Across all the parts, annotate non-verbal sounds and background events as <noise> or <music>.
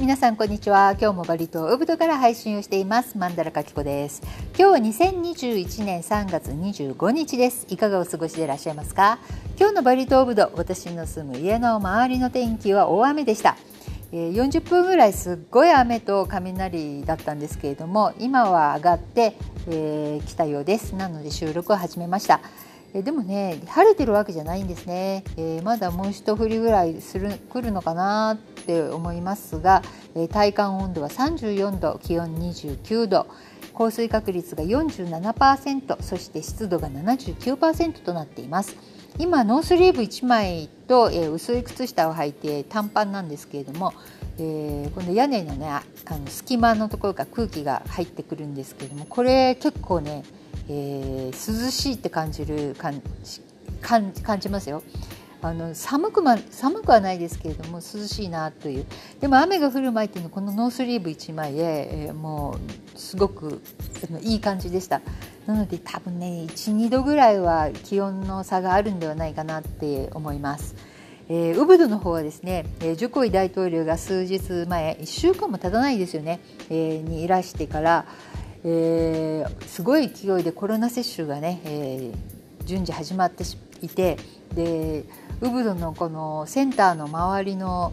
皆さんこんにちは。今日もバリ島ウブドから配信をしています。マンダラカキコです。今日は2021年3月25日です。いかがお過ごしでいらっしゃいますか？今日のバリ島ウブド私の住む家の周りの天気は大雨でした。40分ぐらいすっごい雨と雷だったんですけれども今は上がって、えー、来たようです。なので収録を始めました。えでもね晴れてるわけじゃないんですね、えー、まだもう一振りぐらいする来るのかなって思いますが、えー、体感温度は34度気温29度。降水確率が47%そして湿度が79%となっています。今ノースリーブ1枚と、えー、薄い靴下を履いて短パンなんですけれども、えー、この屋根のねあの隙間のところから空気が入ってくるんですけれどもこれ結構ねえー、涼しいって感じる感感じますよ。あの寒くま寒くはないですけれども涼しいなというでも雨が降る前っていうのはこのノースリーブ1枚で、えー、もうすごくいい感じでしたなので多分ね12度ぐらいは気温の差があるんではないかなって思います。えー、ウブドの方はですね、えー、ジョコイ大統領が数日前1週間も経たないですよね、えー、にいらしてから、えー、すごい勢いでコロナ接種がね、えー、順次始まっていてでウブドのこのセンターの周りの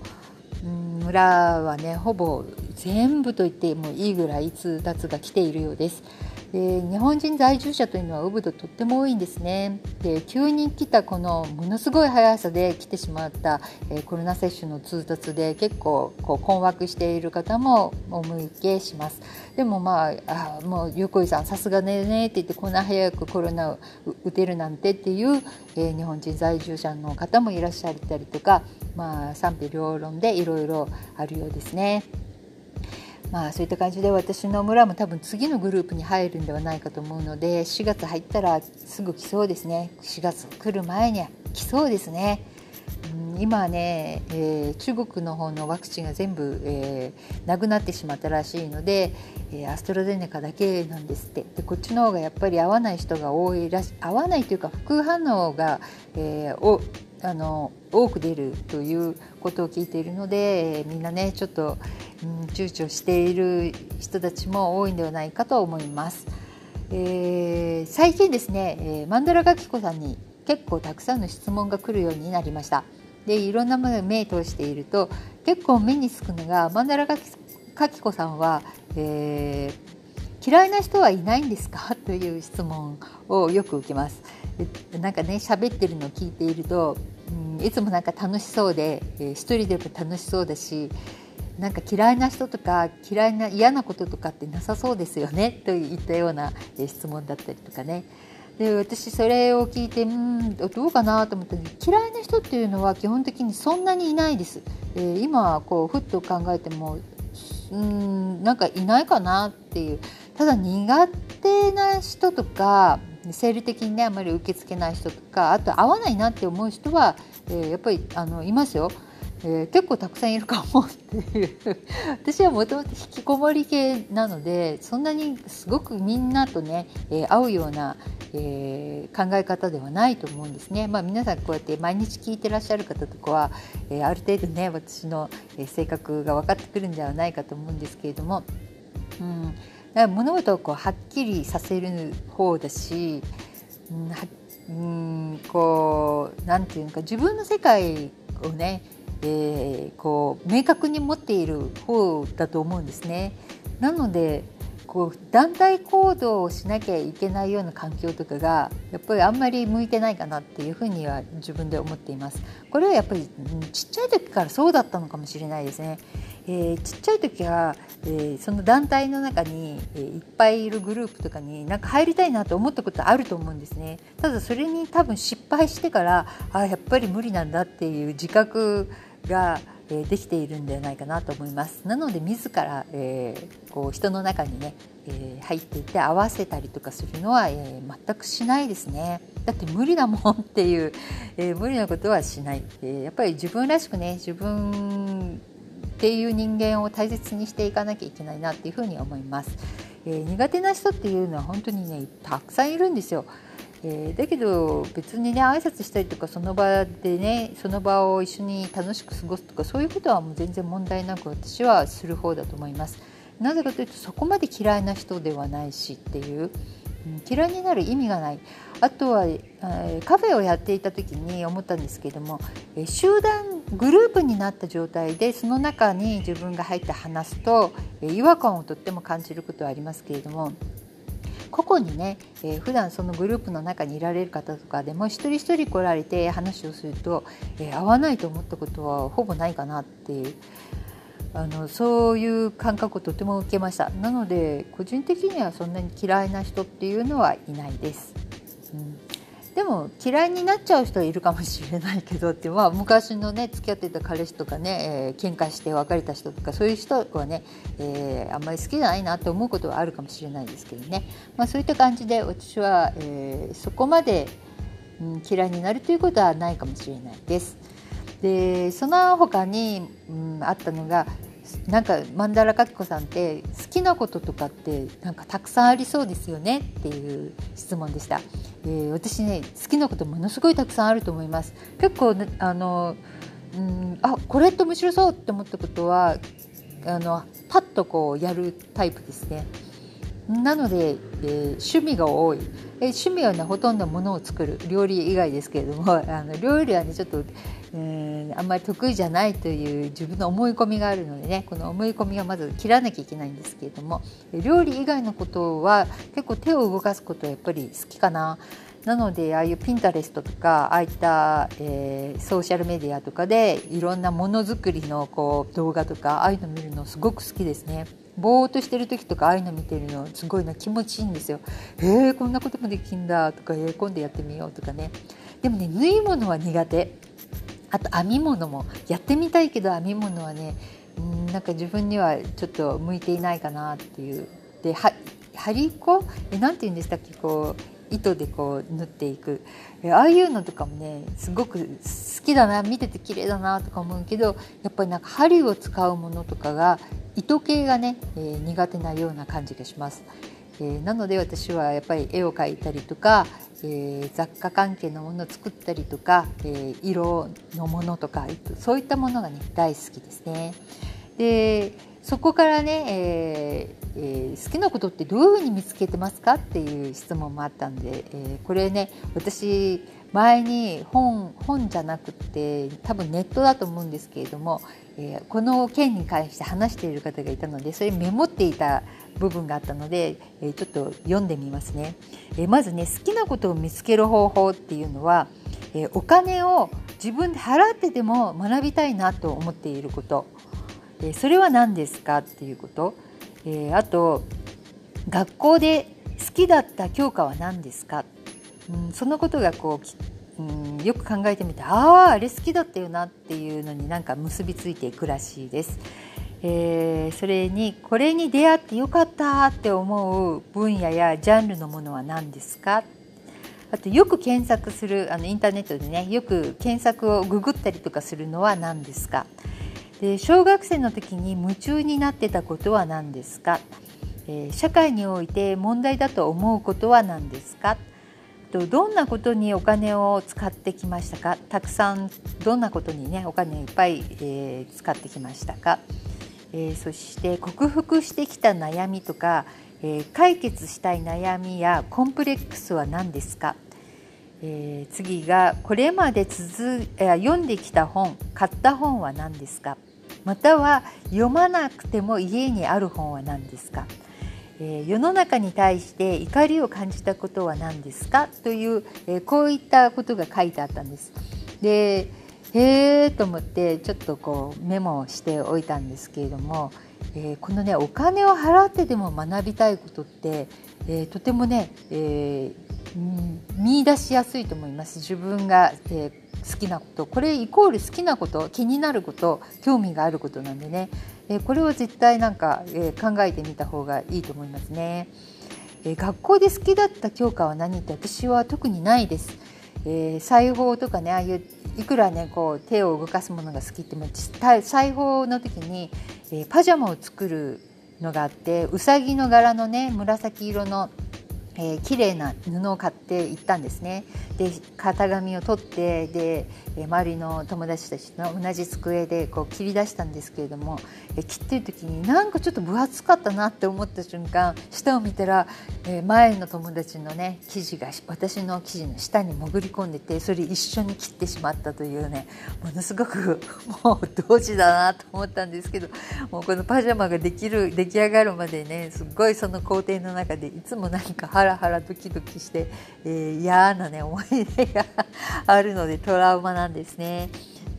村はねほぼ全部と言ってもいいぐらい通達が来ているようです。で日本人在住者というのはウブドとっても多いんですねで急に来たこのものすごい速さで来てしまった、えー、コロナ接種の通達で結構こう困惑している方もお向けしますでもまああもう横井さんさすがねねって言ってこんな早くコロナを打てるなんてっていう、えー、日本人在住者の方もいらっしゃったりとかまあ賛否両論でいろいろあるようですね。まあそういった感じで私の村も多分次のグループに入るんではないかと思うので4月入ったらすぐ来そうですね4月来る前には来そうですね。うん、今はね、えー、中国の方のワクチンが全部、えー、なくなってしまったらしいので、えー、アストラゼネカだけなんですってでこっちの方がやっぱり合わない人が多いらし合わないというか副反応が、えー、あの多く出るということを聞いているので、みんなねちょっと、うん、躊躇している人たちも多いんではないかと思います。えー、最近ですね、えー、マンダラガキコさんに結構たくさんの質問が来るようになりました。でいろんなものを目通していると結構目につくのがマンダラガキコさんは、えー、嫌いな人はいないんですか？という質問をよく受けます。なんかね喋ってるのを聞いていると、うん、いつもなんか楽しそうで、えー、一人でも楽しそうだしなんか嫌いな人とか嫌いな嫌なこととかってなさそうですよね？<laughs> といったような、えー、質問だったりとかね。で私それを聞いてうんどうかなと思ったら嫌いな人っていうのは基本的にそんなにいないです。えー、今こうふっと考えてもうんなんかいないかなっていうただ苦手な人とか生理的にねあまり受け付けない人とかあと合わないなって思う人は、えー、やっぱりあのいますよ。えー、結構たくさんいるかもっていう <laughs> 私はもともと引きこもり系なのでそんなにすごくみんなとね、えー、合うような、えー、考え方ではないと思うんですね。まあ、皆さんこうやって毎日聞いてらっしゃる方とかは、えある程度ね私の性格が分かってくるんではないかと思うんですけれども。うん物事をこうはっきりさせる方だし、うん、うんこうなんていうか自分の世界をね、えー、こう明確に持っている方だと思うんですね。なのでこう団体行動をしなきゃいけないような環境とかがやっぱりあんまり向いてないかなっていうふうには自分で思っています。これはやっぱりちっちゃい時からそうだったのかもしれないですね。えー、ちっちゃい時は、えー、その団体の中に、えー、いっぱいいるグループとかになんか入りたいなと思ったことあると思うんですね。ただそれに多分失敗してからあやっぱり無理なんだっていう自覚がえできているんではないかなと思います。なので自ら、えー、こう人の中にね、えー、入っていって合わせたりとかするのは、えー、全くしないですね。だって無理だもんっていう、え無理なことはしない、えやっぱり自分らしくね自分っていう人間を大切にしていかなきゃいけないなっていうふうに思います、え苦手な人っていうのは本当にねたくさんいるんですよ。えー、だけど別にね挨拶したりとかその場でねその場を一緒に楽しく過ごすとかそういうことはもう全然問題なく私はする方だと思います。なぜかというとそこまで嫌いな人ではないしっていう、うん、嫌いになる意味がないあとは、えー、カフェをやっていた時に思ったんですけれども、えー、集団グループになった状態でその中に自分が入って話すと、えー、違和感をとっても感じることはありますけれども個々にね、えー、普段そのグループの中にいられる方とかでも一人一人来られて話をすると、えー、合わないと思ったことはほぼないかなっていうあのそういう感覚をとても受けましたなので個人的にはそんなに嫌いな人っていうのはいないです。うんでも嫌いになっちゃう人はいるかもしれないけどって、まあ、昔のね付き合ってた彼氏とかね、えー、喧嘩して別れた人とかそういう人はね、えー、あんまり好きじゃないなって思うことはあるかもしれないですけどね、まあ、そういった感じで私は、えー、そこまで、うん、嫌いになるということはないかもしれないです。でその他に、うん、あったのがなんか曼荼羅かき子さんって好きなこととかってなんかたくさんありそうですよねっていう質問でした、えー、私ね好きなことものすごいたくさんあると思います。結構、ね、あのうんあこれって面白そうって思ったことはあのパッとこうやるタイプですね。なので、えー、趣味が多い、えー、趣味はねほとんどものを作る料理以外ですけれども <laughs> あの料理はねちょっとうんあんまり得意じゃないという自分の思い込みがあるのでねこの思い込みはまず切らなきゃいけないんですけれども料理以外のことは結構手を動かすことはやっぱり好きかな。なのでああいうピンタレストとかああいった、えー、ソーシャルメディアとかでいろんなものづくりのこう動画とかああいうの見るのすごく好きですね。ぼーっとしてる時とかああいうの見てるのすごいな気持ちいいんですよ。えー、こんなこともできんだとか、えー、今度やってみようとかね。でもね縫い物は苦手。あと編み物もやってみたいけど編み物はねんなんか自分にはちょっと向いていないかなっていうでは針子？えなんて言うんでしたっけ？こう糸でこう縫っていくああいうのとかもねすごく好きだな見てて綺麗だなとか思うけどやっぱりなんか針を使うものとかが糸系がね、えー、苦手なような感じがします。えー、なので私はやっぱり絵を描いたりとか、えー、雑貨関係のものを作ったりとか、え、色のものとかそういったものがね大好きですね。でそこからね、えーえー、好きなことってどういうふうに見つけてますかっていう質問もあったんで、えー、これね私前に本本じゃなくて多分ネットだと思うんですけれども、えー、この件に関して話している方がいたのでそれメモっていた部分があったので、えちょっと読んでみますね、えまずね好きなことを見つける方法っていうのは、えお金を自分で払ってでも学びたいなと思っていること、えそれは何ですかっていうこと、えあと学校で好きだった教科は何ですか、うん、そのことがこう、うん、よく考えてみてあああれ好きだったよなっていうのになんか結びついていくらしいです。えー、それにこれに出会ってよかったって思う分野やジャンルのものは何ですか。あとよく検索するあのインターネットでねよく検索をググったりとかするのは何ですか。で小学生の時に夢中になってたことは何ですか、えー、社会において問題だと思うことは何ですか？とどんなことにお金を使ってきましたか？たくさんどんなことにねお金をいっぱい、えー、使ってきましたか？えー、そして克服してきた悩みとか、えー、解決したい悩みやコンプレックスは何ですか、え、次がこれまで続、え読んできた本買った本は何ですか？または読まなくても家にある本は何ですか、え世の中に対して怒りを感じたことは何ですか？という、えこういったことが書いてあったんです。でへえと思ってちょっとこうメモをしておいたんですけれども、えー、このねお金を払ってでも学びたいことって、えー、とてもね、えー、見出しやすいと思います自分が、えー、好きなことこれイコール好きなこと気になること興味があることなんでね、えこれは絶対なんか、え考えてみた方がいいと思いますね。え学校で好きだった教科は何って私は特にないです。えー、裁縫とかねああいういくらねこう手を動かすものが好きっても裁縫の時に、えー、パジャマを作るのがあってうさぎの柄のね紫色のえー、綺麗な布を買って行ったんですね。で型紙を取ってで、周りの友達たちの同じ机でこう切り出したんですけれども、え、切ってる時になんかちょっと分厚かったなって思った瞬間下を見たら、え、前の友達のね生地が私の生地の下に潜り込んでてそれ一緒に切ってしまったというねものすごく <laughs> もう同時だなと思ったんですけどもうこのパジャマができる出来上がるまでねすっごいその工程の中でいつも何か腹ラハラドキドキして、えー、嫌なね思い出があるのでトラウマなんですね。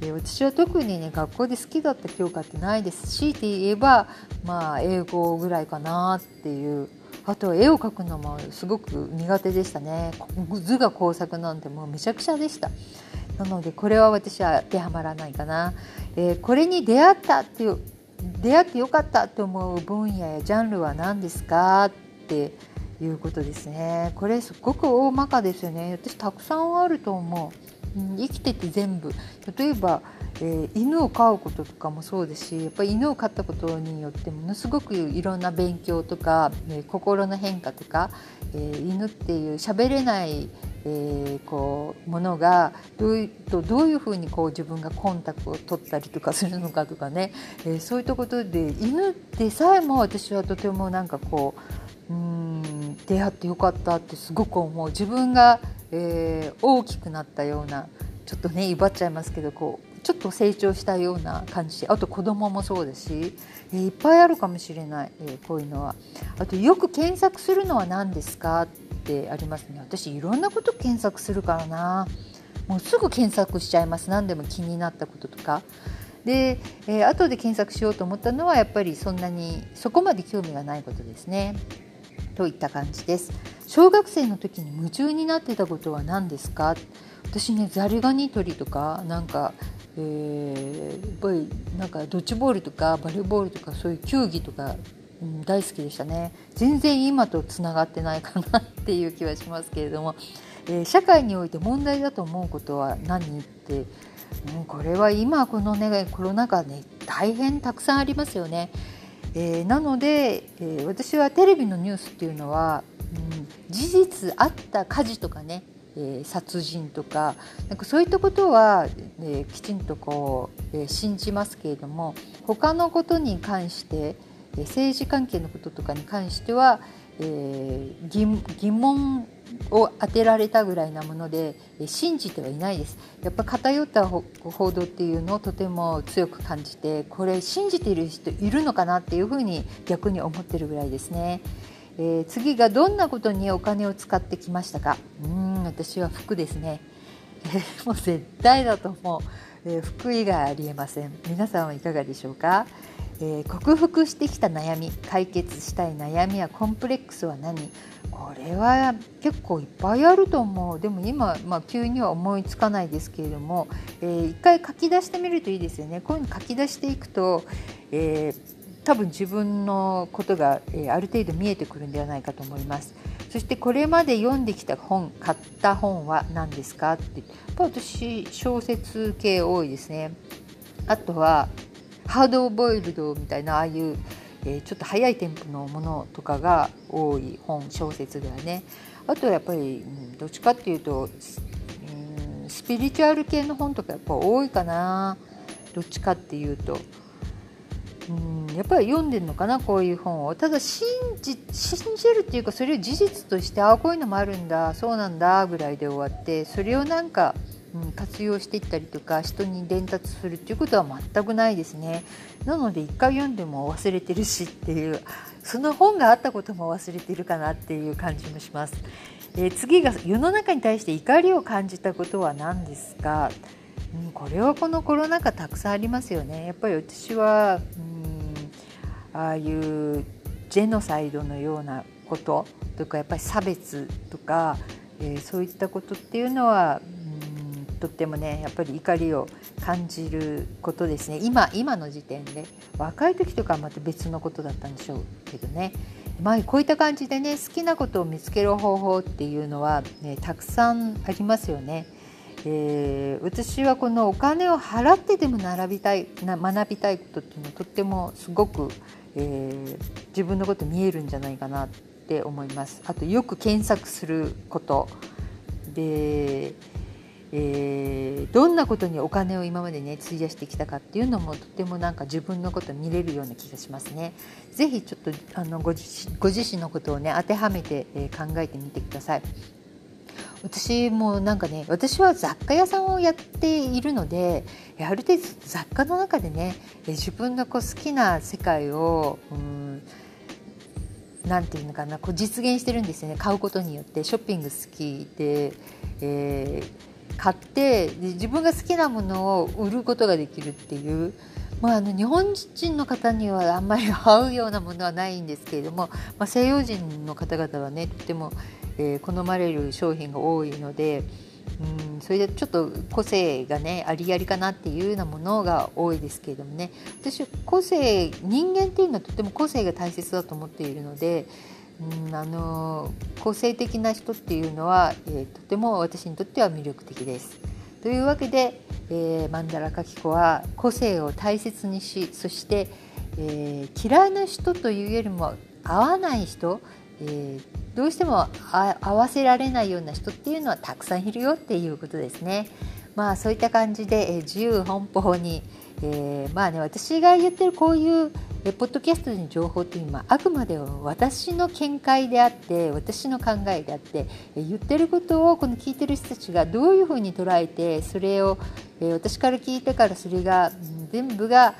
で私は特にね学校で好きだった教科ってないです強いて言えばまあ英語ぐらいかなっていう。あとは絵を描くのもすごく苦手でしたね。図が工作なんてもうめちゃくちゃでした。なのでこれは私は当てはまらないかな、えー、これに出会ったっていう出会ってよかったって思う分野やジャンルは何ですかっていうことですね。これすごく大まかですよね。私たくさんあると思う、生きてて全部。例えば、えー、犬を飼うこととかもそうですしやっぱり犬を飼ったことによってものすごくいろんな勉強とか、えー、心の変化とか、えー、犬っていう喋れないえー、こうものがどういうどういうふうにこう自分がコンタクトを取ったりとかするのかとかね、えー、そういったことで犬でさえも私はとてもなんかこううん出会ってよかったってすごく思う自分が、えー、大きくなったようなちょっとね威張っちゃいますけどこうちょっと成長したような感じあと子供もそうですし、えー、いっぱいあるかもしれない、えー、こういうのは。あとよく検索するのは何ですかってありますね私いろんなこと検索するからなもうすぐ検索しちゃいます何でも気になったこととか。で、えー、後で検索しようと思ったのはやっぱりそんなにそこまで興味がないことですね。といった感じです。小学生の時に夢中になってたことは何ですか？私ねザリガニ取りとかなんか、えー、やっぱりなんかドッジボールとかバレーボールとかそういう球技とか、うん、大好きでしたね。全然今とつながってないかなっていう気はしますけれども、えー、社会において問題だと思うことは何ってもうこれは今このねコロナ禍ね大変たくさんありますよね。えー、なので、えー、私はテレビのニュースっていうのは、うん、事実あった火事とかね、えー、殺人とかなんかそういったことは、えきちんとこう、え信じますけれども他のことに関して、え政治関係のこととかに関しては、え疑問を当てられたぐらいなもので信じてはいないです。やっぱ偏った報道っていうのをとても強く感じてこれ信じている人いるのかなっていうふうに逆に思ってるぐらいですね、えー、次がどんなことにお金を使ってきましたか？うん私は服ですね、えー、もう絶対だと思う、えー、服以外ありえません。皆さんはいかがでしょうか？えー、克服してきた悩み解決したい悩みやコンプレックスは何？これは結構いっぱいあると思う。でも今、まあ、急には思いつかないですけれども、えー、一回書き出してみるといいですよね。こういうの書き出していくと、えー、多分自分のことが、えー、ある程度見えてくるんではないかと思います。そしてこれまで読んできた本買った本は何ですか？ってやっぱ私小説系多いですね。あとはハードボイルドみたいなああいう、えー、ちょっと速いテンポのものとかが多い本小説ではね。あとはやっぱり、うん、どっちかっていうと、うん、スピリチュアル系の本とかやっぱ多いかな。どっちかっていうと。うんやっぱり読んでるのかなこういう本を。ただ信じ信じるっていうかそれを事実としてああこういうのもあるんだそうなんだぐらいで終わってそれをなんかうん、活用していったりとか人に伝達するっていうことは全くないですね。なので一回読んでも忘れてるしっていうその本があったことも忘れてるかなっていう感じもします、えー、次が世の中に対して怒りを感じたことは何ですか、うん、これはこのコロナ禍たくさんありますよね。やっぱり私は、うん、ああいうジェノサイドのようなこととかやっぱり差別とか、えー、そういったことっていうのはとってもねやっぱり怒りを感じることですね。今今の時点で若い時とかはまた別のことだったんでしょうけどね。まあこういった感じでね好きなことを見つける方法っていうのは、ね、たくさんありますよね。えー、私はこのお金を払ってでも学びたいな学びたいことっていうのはとってもすごく、えー、自分のこと見えるんじゃないかなって思います。あとよく検索すること。で、えー、どんなことにお金を今までね費やしてきたかっていうのもとてもなんか自分のこと見れるような気がしますね。ぜひちょっとあのご自ご自身のことをね当てはめて、えー、考えてみてください。私もなんかね私は雑貨屋さんをやっているのである程度雑貨の中でね自分のこう好きな世界をうんなんていうのかなこう実現してるんですよね買うことによってショッピング好きで、えー、買って自分が好きなものを売ることができるっていう、まあ、あの日本人の方にはあんまり合うようなものはないんですけれども、まあ、西洋人の方々はねとてもえー、好まれる商品が多いので、うん、それでちょっと個性がねありありかなっていうようなものが多いですけれどもね。私個性人間っていうのはとても個性が大切だと思っているので、あの個性的な人っていうのは、えー、とても私にとっては魅力的です。というわけで、えー、マンダラカキコは個性を大切にしそして、えー、嫌いな人というよりも合わない人、えー、どうしても合わせられないような人っていうのはたくさんいるよっていうことですね。まあそういった感じで、え自由奔放に、え、まあね私が言ってるこういうえポッドキャストの情報っていうのはあくまで私の見解であって私の考えであって言ってることをこの聞いてる人たちがどういうふうに捉えてそれをえ私から聞いてからそれが全部が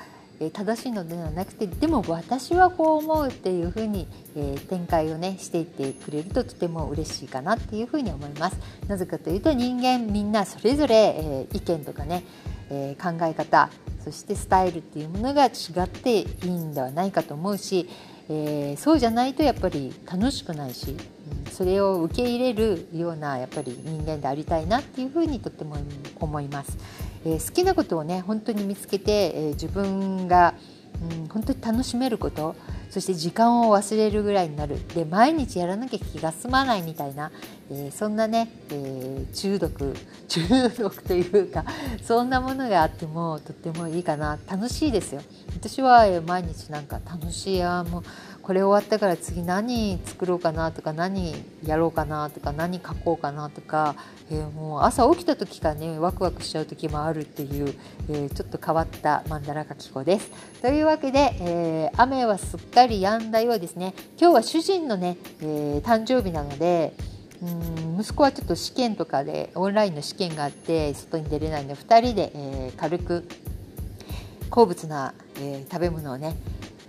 正しいのではなくてでも私はこう思うっていうふうに、え、展開をねしていってくれるととても嬉しいかなっていうふうに思います。なぜかというと人間みんなそれぞれ、え、意見とかね、え、考え方そしてスタイルっていうものが違っていいんではないかと思うし、えー、そうじゃないとやっぱり楽しくないし、うん、それを受け入れるようなやっぱり人間でありたいなっていうふうにとっても思います。えー、好きなことをね本当に見つけて、えー、自分が、うん、本当に楽しめることそして時間を忘れるぐらいになる。で毎日やらなきゃ気が済まないみたいな、えー、そんなね、えー、中毒 <laughs> 中毒というかそんなものがあってもとってもいいかな。楽しいですよ。私は毎日なんか楽しいもうこれ終わったから次何作ろうかなとか何やろうかなとか何書こうかなとか、えー、もう朝起きた時からねワクワクしちゃう時もあるっていう、えー、ちょっと変わったマンダラ書き子です。というわけで、えー、雨はすっかり止んだようですね今日は主人のね、え誕生日なのでうん息子はちょっと試験とかでオンラインの試験があって外に出れないので2人で、え軽く好物な、え食べ物をね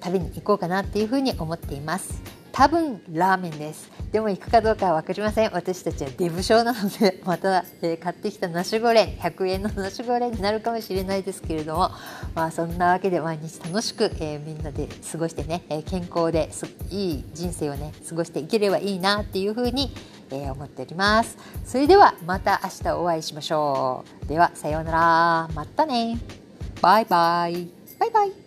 食べに行こうかなっていうふうに思っています。多分ラーメンです。でも行くかどうかは分かりません。私たちはデブ症なので <laughs> また、えー、買ってきたナシゴレン100円のナシゴレンになるかもしれないですけれどもまあそんなわけで毎日楽しく、えー、みんなで過ごしてね、え健康ですいい人生をね過ごしていければいいなっていうふうにえー、思っております。それではまた明日お会いしましょう。ではさようなら。またね。バイバイ。バイバイ。